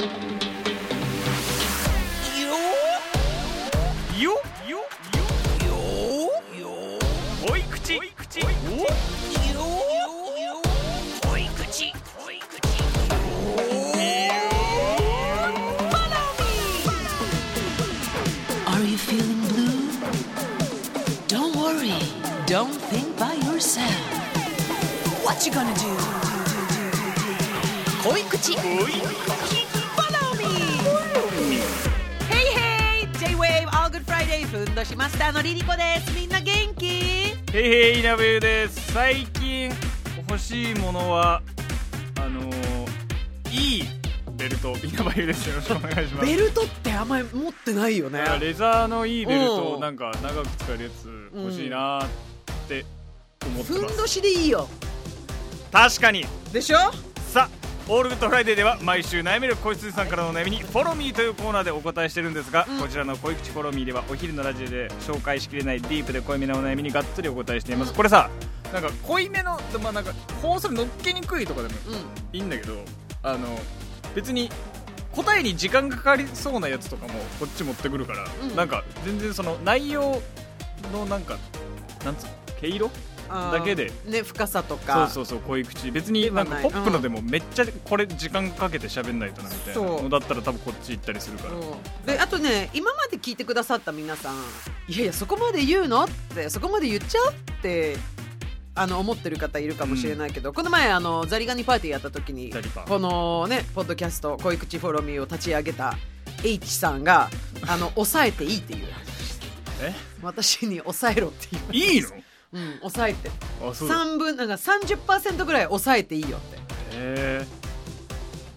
Don't. think by yourself. What you gonna do? 恋口ふんどしマスターのリリコです。みんな元気？へいへい稲部です最近欲しいものはあのー、いいベルト稲葉優ですよろしくお願いしますベルトってあんまり持ってないよね。レザーのいいベルトうんなんか長く使えるやつ欲しいなーって思ってます、ふんどしでいいよ。確かにでしょ？ All Good Friday では毎週悩める子羊さんからの悩みに「Follow Me というコーナーでお答えしてるんですが、うん。こちらの濃い口 Follow Me ではお昼のラジオで紹介しきれないディープで濃いめのお悩みにがっつりお答えしています、これさなんか濃いめのまあなんか放送に乗っけにくいとかでもうん。いいんだけどあの別に答えに時間かかりそうなやつとかもこっち持ってくるから、うん。なんか全然その内容のなんかなんつうの毛色だけで。ね深さとそうかそうそう濃い口。別になんかポップのでもめっちゃこれ時間かけて喋んないとなみたいな。のだったら多分こっち行ったりするから。う。んであとね今まで聞いてくださった皆さん。いやいやそこまで言うのってそこまで言っちゃうってあの思ってる方いるかもしれないけど、この前あのザリガニパーティーやった時にこのねポッドキャスト「恋口フォロミー」を立ち上げた H さんがあの抑えていいっていう。え？私に抑えろっていう。いいの？うん抑えて。あそう。だ3分なんか30%ぐらい抑えていいよって。へえ。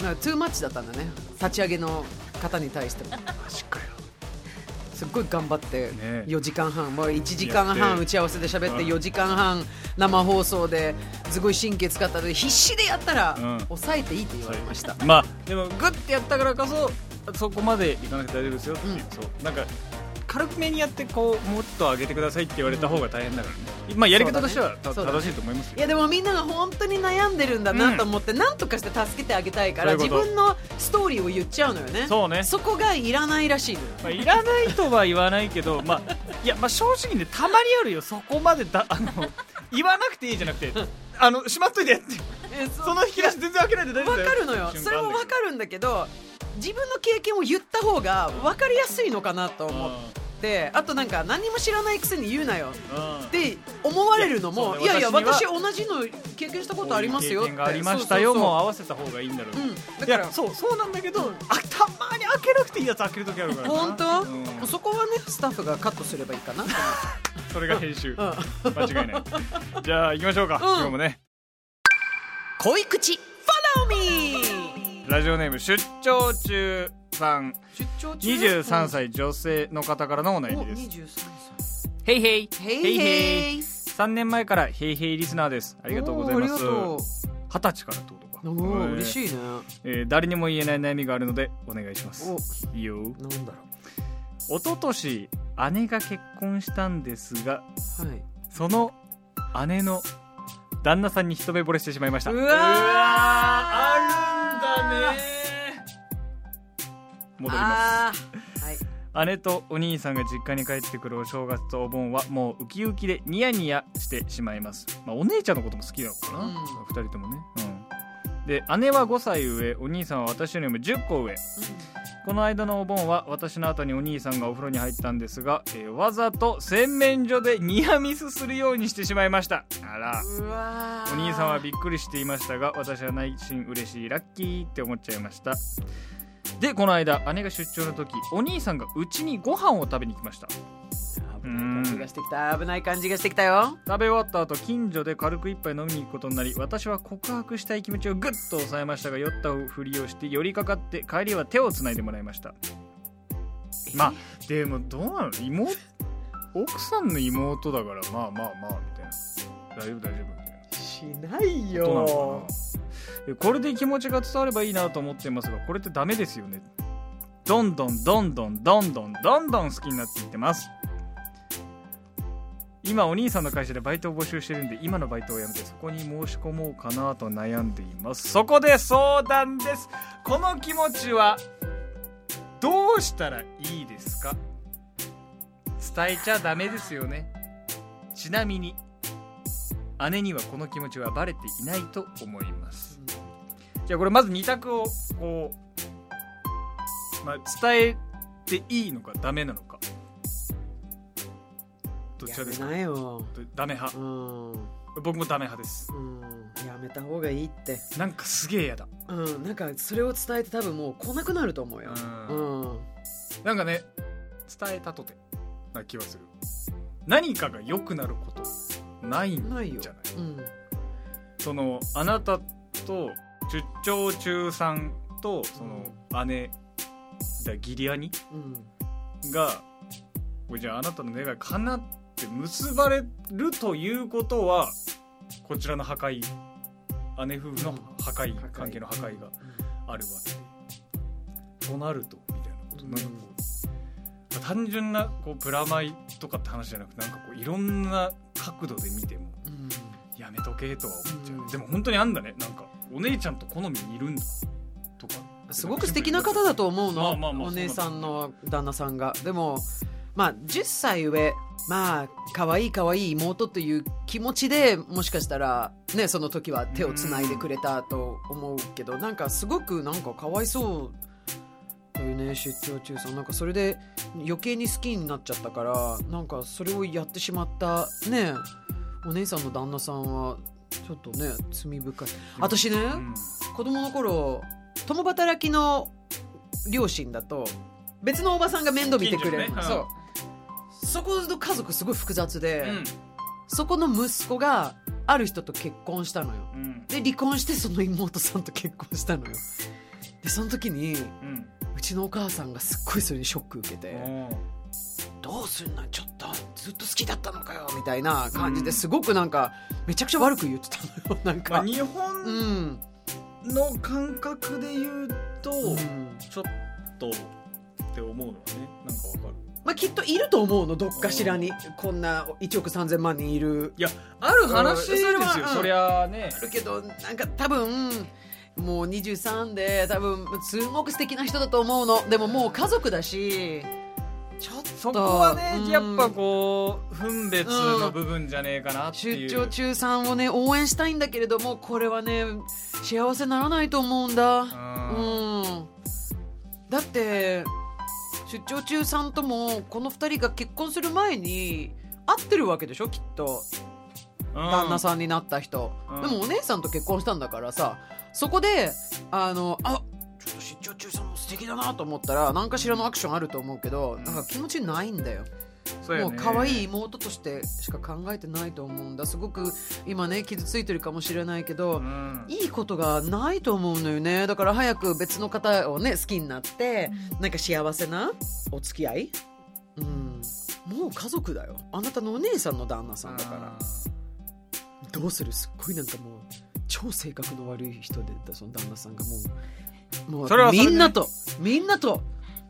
なんかトゥーマッチだったんだね。立ち上げの方に対しても。マジかよ。すっごい頑張ってね4時間半、もう1時間やって。半打ち合わせで喋ってうん。4時間半生放送ですごい神経使ったので必死でやったらうん。抑えていいって言われました、まあでもグッてやったからこそそこまでいかなくて大丈夫ですよっていう、うん。そう。なんか軽めにやってこうもっと上げてくださいって言われた方が大変だからね、まあやり方としては、た正しいと思いますよ。いやでもみんなが本当に悩んでるんだなと思って何とかして助けてあげたいから自分のストーリーを言っちゃうのよね。そうね。そこがいらないらしいのよ。まあ、いらないとは言わないけど、まあ、いや、まあ、正直ね、たまにあるよ、そこまでだ、あの、言わなくていいじゃなくて、あの、しまっといてやって、えその引き出し全然開けないで大丈夫だよ。わかるのよ。それもわかるんだけど自分の経験を言った方が分かりやすいのかなと思ってあとなんか何も知らないくせに言うなよ。って思われるのもいいややいや私私同じの経験したことありますよって。ありましたよ、そうそうそう。もう合わせた方がいいんだろう。だからや、そう、そうなんだけど、あ、たまに開けなくていいやつ開ける時あるからな。本当、うん。そこはねスタッフがカットすればいいかな、それが編集。うん、間違いない。じゃあ、行きましょうか、うん。今日もね。恋口 Follow me ラジオネーム、出張中さん、出張中23歳女性の方からのお悩おみです。23へいへい。歳へいへい3年前からヘイヘイリスナーです。ありがとうございます。おーありがと二十歳からってことかうおー嬉い、しいね。えー誰にも言えない悩みがあるのでお願いします。おいいよ。なんだろ一昨年姉が結婚したんですがうはい。その姉の旦那さんに一目惚れしてしまいました。うわーあるんだね戻りまあーはいす。姉とお兄さんが実家に帰ってくるお正月とお盆はもうウキウキでニヤニヤしてしまいます、まあ、お姉ちゃんのことも好きなのかな、うん。二人ともね、うん、で姉は5歳上お兄さんは私よりも10個上。この間のお盆は私の後にお兄さんがお風呂に入ったんですが、えーわざと洗面所でニアミスするようにしてしまいました。あら。お兄さんはびっくりしていましたが私は内心嬉しいラッキーって思っちゃいましたでこの間姉が出張の時お兄さんがうちにご飯を食べに来ました。危ない感じがしてきた。危ない感じがしてきたよ。食べ終わった後近所で軽く一杯飲みに行くことになり私は告白したい気持ちをぐっと抑えましたが酔ったふりをして寄りかかって帰りは手をつないでもらいました。まあでもどうなの？妹？奥さんの妹だからまあまあまあみたいな。大丈夫大丈夫みたいな。しないことなのかな？えこれで気持ちが伝わればいいなと思ってますがこれってダメですよね。どんどんどんどんどんどんどんどん好きになっていってます。今お兄さんの会社でバイトを募集してるんで今のバイトを辞めてそこに申し込もうかなと悩んでいます。そこで相談です。この気持ちはどうしたらいいですか？伝えちゃダメですよね。ちなみに姉にはこの気持ちはバレていないと思います。じゃあこれまず2択をこう、まあ、伝えていいのかダメなのか。どちらですか？やめないよダメ派。うん。僕もダメ派です。うん。やめた方がいいって。なんかすげえ嫌だ。うん。なんかそれを伝えて多分もう来なくなると思うよ。ううん。なんかね伝えたとてな気はする。何かが良くなることないんじゃない？うん。そのあなたと出張中さんとその姉だ義理兄うん。がじゃああなたの願い叶って結ばれるということはこちらの破壊姉夫婦の破壊、破壊関係の破壊があるわけ。でとなるとみたいなこと、うんなんかこう単純なこうプラマイとかって話じゃなくてなんかこういろんな角度で見てもうん。やめとけとは思っちゃう、うん。でも本当にあんだねなんかお姉ちゃんと好みにいるんだ。とか。すごく素敵な方だと思うの、まあまあまあお姉さんの旦那さんが。でもまあ10歳上まあ可愛い可愛い妹という気持ちでもしかしたらねその時は手をつないでくれたと思うけどなんかすごくなんかかわいそうだよね出張中さん。なんかそれで余計に好きになっちゃったからなんかそれをやってしまったねお姉さんの旦那さんはちょっとね罪深い。私ね、うん。子供の頃共働きの両親だと別のおばさんが面倒見てくれる、ね。そう。そこの家族すごい複雑で、うん。そこの息子がある人と結婚したのよ。うん。で離婚してその妹さんと結婚したのよ。でその時にうん。うちのお母さんがすっごいそれにショック受けておー「どうすんの？ちょっとずっと好きだったのかよ」みたいな感じですごくなんかめちゃくちゃ悪く言ってたのよ なんか、まあ、日う本ん、の感覚で言うと、うん。ちょっとって思うのはね。なんかわかる。まあ、きっといると思うのどっかしらに。こんな1億3000万人いる。いやある話ですよ、うん。そりゃあね。あるけどなんか多分もう23で多分すごく素敵な人だと思うの。でももう家族だしちょっとそこはね、うん。やっぱこう分別の部分じゃねえかなっていう、出張中さんをね応援したいんだけれどもこれはね幸せならないと思うんだ。うん。うん。だって出張中さんともこの2人が結婚する前に会ってるわけでしょきっと。旦那さんになった人、うん。でもお姉さんと結婚したんだからさそこであのあちょっと出張中さんも素敵だなと思ったら何かしらのアクションあると思うけど、なんか気持ちないんだよ。そうやね。もう可愛い妹としてしか考えてないと思うんだ。すごく今ね傷ついてるかもしれないけど、うん。いいことがないと思うのよね。だから早く別の方をね好きになってなんか幸せなお付き合い？うん。もう家族だよ。あなたのお姉さんの旦那さんだから。どうする？すっごいなんかもう超性格の悪い人でその旦那さんがもうもうそれはそれでみんなとみんなと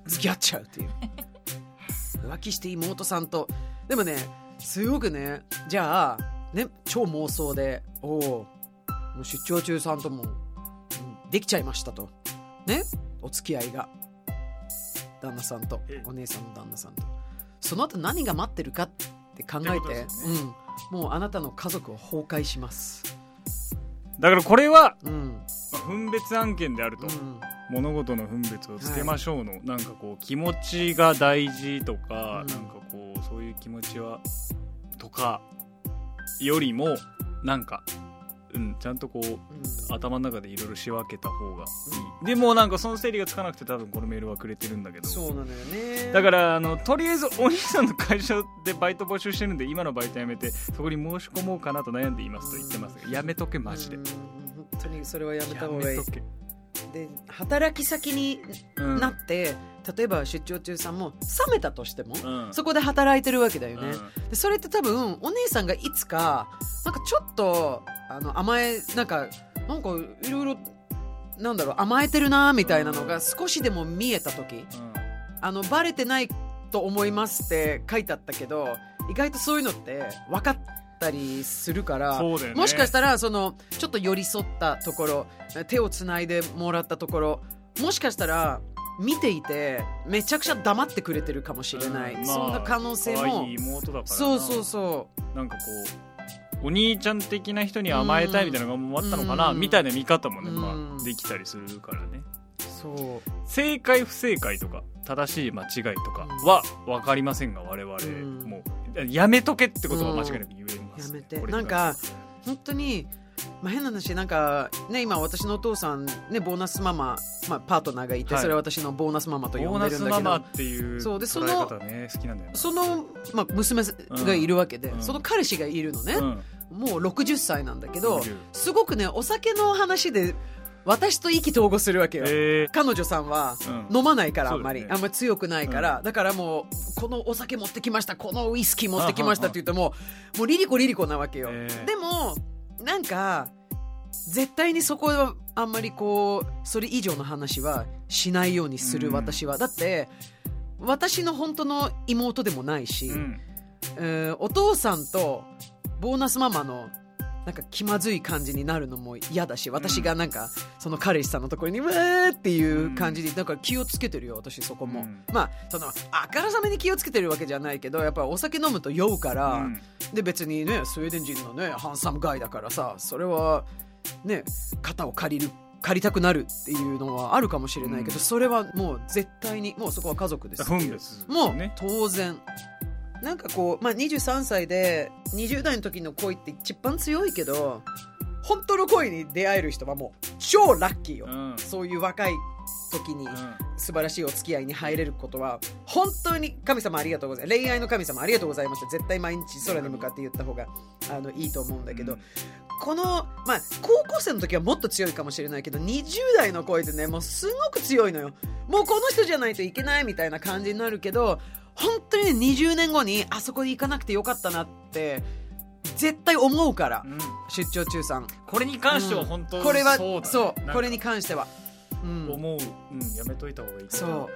付き合っちゃうっていう。浮気して妹さんと。でもねすごくねじゃあね超妄想でおおもう出張中さんともうんできちゃいましたと。ねお付き合いが。旦那さんとええお姉さんの旦那さんと。その後何が待ってるかって考てことてですよね。うん、もうあなたの家族を崩壊します。だからこれは、うん。まあ分別案件であると、うん物事の分別をつけましょうの、なんかこう気持ちが大事とか、うん。なんかこうそういう気持ちはとかよりもなんか、うん、ちゃんとこううん。頭の中でいろいろ仕分けた方がいい、でもなんかその整理がつかなくて多分このメールはくれてるんだけど。そうなのよね。だからあのとりあえずお兄さんの会社でバイト募集してるんで今のバイトやめてそこに申し込もうかなと悩んでいますと言ってますがやめとけマジで。うん。本当にそれはやめたや方がいい。で働き先にうんなって、例えば出張中さんも冷めたとしても、うん。そこで働いてるわけだよね、うん。でそれって多分お姉さんがいつかなんかちょっとあの甘えなんかなんかいろいろなんだろう甘えてるなみたいなのが少しでも見えた時あのバレてないと思いますって書いてあったけど意外とそういうのって分かったりするからね。もしかしたらそのちょっと寄り添ったところ手をつないでもらったところもしかしたら見ていてめちゃくちゃ黙ってくれてるかもしれない、うんそんな可能性も。そうそうそなんかこうお兄ちゃん的な人に甘えたいみたいなのがもあったのかな、うん。みたいな見方もね、うん。まあ、できたりするからね。うそう。正解不正解とか正しい間違いとかは分かりませんが我々、んも。うやめとけってことは間違いなく言えます、やめて。なんか本当に、まあ、変な話なんかね今私のお父さんねボーナスママ、まあ、パートナーがいて、はい。それは私のボーナスママと呼んボーナでるんだけど。スママっていうそうでね好きなんだよね。その、まあ、娘がいるわけで、うん。その彼氏がいるのね、うん。もう60歳なんだけど60すごくねお酒の話で私と意気投合するわけよ、え彼女さんはうん。飲まないからあんまり、そうだよね。あんまり。強くないから、だからもうこのお酒持ってきましたこのウイスキー持ってきましたって言ってももうリリコリリコなわけよ、えー。でもなんか絶対にそこはあんまりこうそれ以上の話はしないようにするうん。私は、だって私の本当の妹でもないし、うん。えーお父さんとボーナスママのなんか気まずい感じになるのも嫌だし私がなんかその彼氏さんのところに「うわー」っていう感じでだから気をつけてるよ私そこも、うん。まあそのあからさめに気をつけてるわけじゃないけどやっぱお酒飲むと酔うから、うん。で別にねスウェーデン人のねハンサムガイだからさそれはね肩を借りる借りたくなるっていうのはあるかもしれないけど、うん。それはもう絶対にもうそこは家族ですっていう。分別もうね当然なんかこう、まあ、23歳で20代の時の恋って一番強いけど本当の恋に出会える人はもう超ラッキーよ、うん。そういう若い時にうん。素晴らしいお付き合いに入れることは本当に神様ありがとうございます。恋愛の神様ありがとうございました絶対毎日空に向かって言った方があのいいと思うんだけど、うんこの、まあ、高校生の時はもっと強いかもしれないけど20代の恋ってねもうすごく強いのよ。もうこの人じゃないといけないみたいな感じになるけど本当にね20年後にあそこに行かなくてよかったなって絶対思うから、うん。出張中さん。これに関しては本当これはそうだね。そう。なんか。これに関しては、うん、思う、うん、やめといた方がいいそ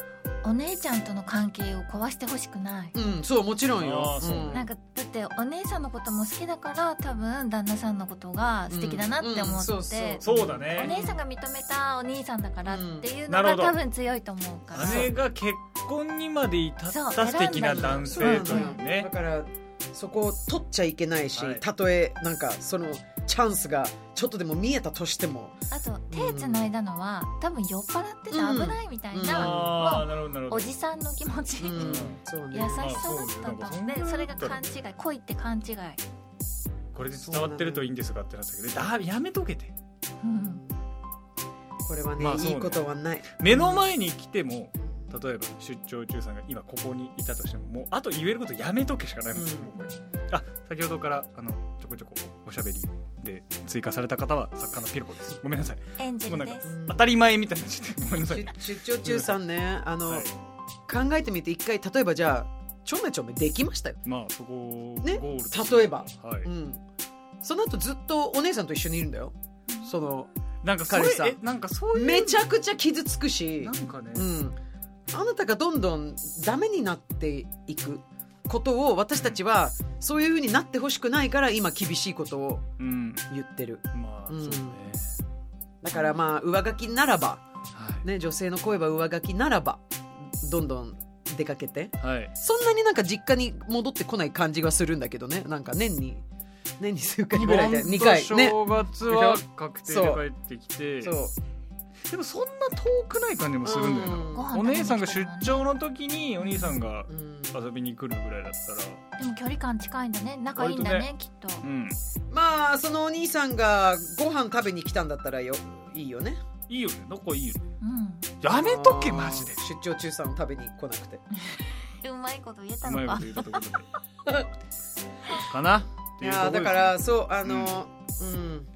お姉ちゃんとの関係を壊してほしくない、う、うん、そうもちろんあよーそうなんかだってお姉さんのことも好きだから多分旦那さんのことが素敵だなって思うんうんそうって、そう。そうだね。お姉さんが認めたお兄さんだからっていうのなるほど。が多分強いと思うから、姉が結婚にまで至ったそう。素敵な男性というだねからそこを取っちゃいけないし、はい。たとえなんかそのチャンスがちょっとでも見えたとしても。あと手つないだのは、多分酔っ払ってて危ないみたいうん。な、ああもなるほどなるほど。うおじさんの気持ち、うん。そうね。優しさだったんだもんでそれが勘違い恋って勘違い、これで伝わってるといいんですがってなったけどだやめとけて。うん、これはね,、まあそうね。いいことはない。目の前に来ても例えば出張中さんが今ここにいたとしてももうあと言えることやめとけしかないもん、あ先ほどからあのちょこちょこおしゃべりで追加された方は作家のピロコです。ごめんなさい。エンジェルです。うん当たり前みたいになっちゃってごめんなさい、出出張中さんねあの、はい。考えてみて一回例えばじゃあちょめちょめできましたよ、まあそこをね？ゴールと例えば。はい、うん、その後ずっとお姉さんと一緒にいるんだよ。そのなんか彼氏さなんかそういうめちゃくちゃ傷つくし。なんかね、うん、あなたがどんどんダメになっていくことを私たちはそういうふうになってほしくないから今厳しいことをうん。言ってる。まあ、うん。そうね。だからまあ上書きならば、はい、ね、女性の声は上書きならばどんどん出かけてはい、そんなになんか実家に戻ってこない感じはするんだけどね。なんか年に年に数回ぐらいで2回ね。正月は確定で帰ってきてそうでもそんな遠くない感じもするんだよな、うん。お姉さんが出張の時にお兄さんがうん。遊びに来るぐらいだったら。でも距離感近いんだね。仲いいんだねきっと。うん。まあそのお兄さんがご飯食べに来たんだったらよいいよね。いいよね。仲いいよね。うん。やめとけマジで。出張中さん食べに来なくて。うまいこと言えたうまいこのかと言ったところでかないやーだからそうあのうん、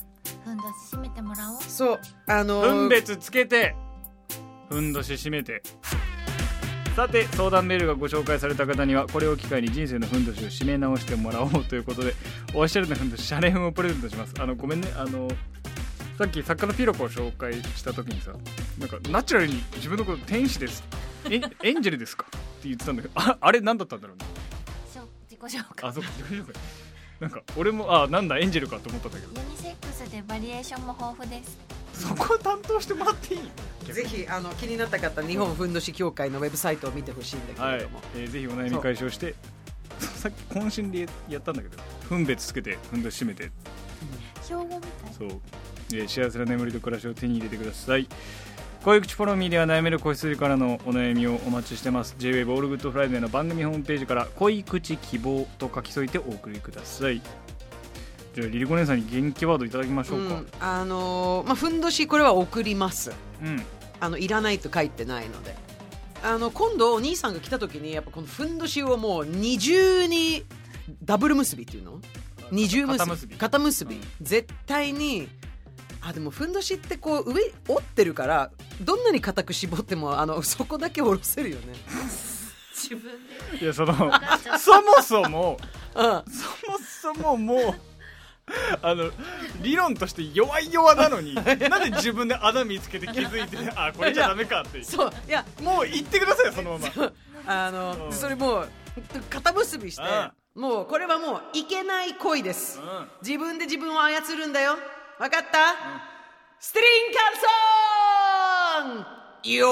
ふんだし締めてもらおう。そうあの分別つけてふんどし締めて。さて相談メールがご紹介された方にはこれを機会に人生のふんどしを締め直してもらおうということでおしゃれなふんどしシャレフンをプレゼントします。あのごめんね。あのさっき作家のピロコを紹介した時にさなんかナチュラルに自分のこと天使です。えエンジェルですか？って言ってたんだけどああれ何だったんだろうね。そう自己己紹介。あそうか自己紹介なんか俺もあなんだエンジェルかと思ったんだけど。ユニセックスでバリエーションも豊富です。そこ担当してもらっていいぜひあの気になった方日本ふんどし協会のウェブサイトを見てほしいんだけはいれども、、えーぜひお悩み解消して。さっき渾身でやったんだけど。分別つけてふんどし締めて。標語みたい。そう、えー幸せな眠りと暮らしを手に入れてください恋口フォローミーでは悩める子羊からのお悩みをお待ちしてます。JWAVE ALL GOOD FRIDAY の番組ホームページから恋口希望と書き添えてお送りください。じゃあリリコ姉さんに元気ワードいただきましょうか。うん。あのーまあふんどしこれは送ります。うん、あのいらないと書いてないので。あの今度お兄さんが来た時にやっぱこのふんどしをもう二重にダブル結びっていうの？二重結び。肩結び。肩結び。絶対にあでもふんどしってこう上折ってるからどんなに固く絞ってもあの そこだけ下ろせるよね。自分で。いやそのそもそもうん。そもそももう あの理論として弱い弱なのになんで自分で穴見つけて気づいて あこれじゃダメかって。そういや。もう言ってくださいよそのまま。あの、うん。それもう肩結びしてうもうこれはもういけない恋です、うん。自分で自分を操るんだよわかった、ストリンカルソン！よー。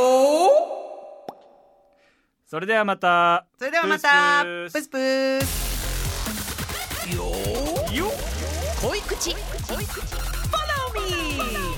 それではまた。それではまた。プスプス。プスよ恋口。恋口。Follow me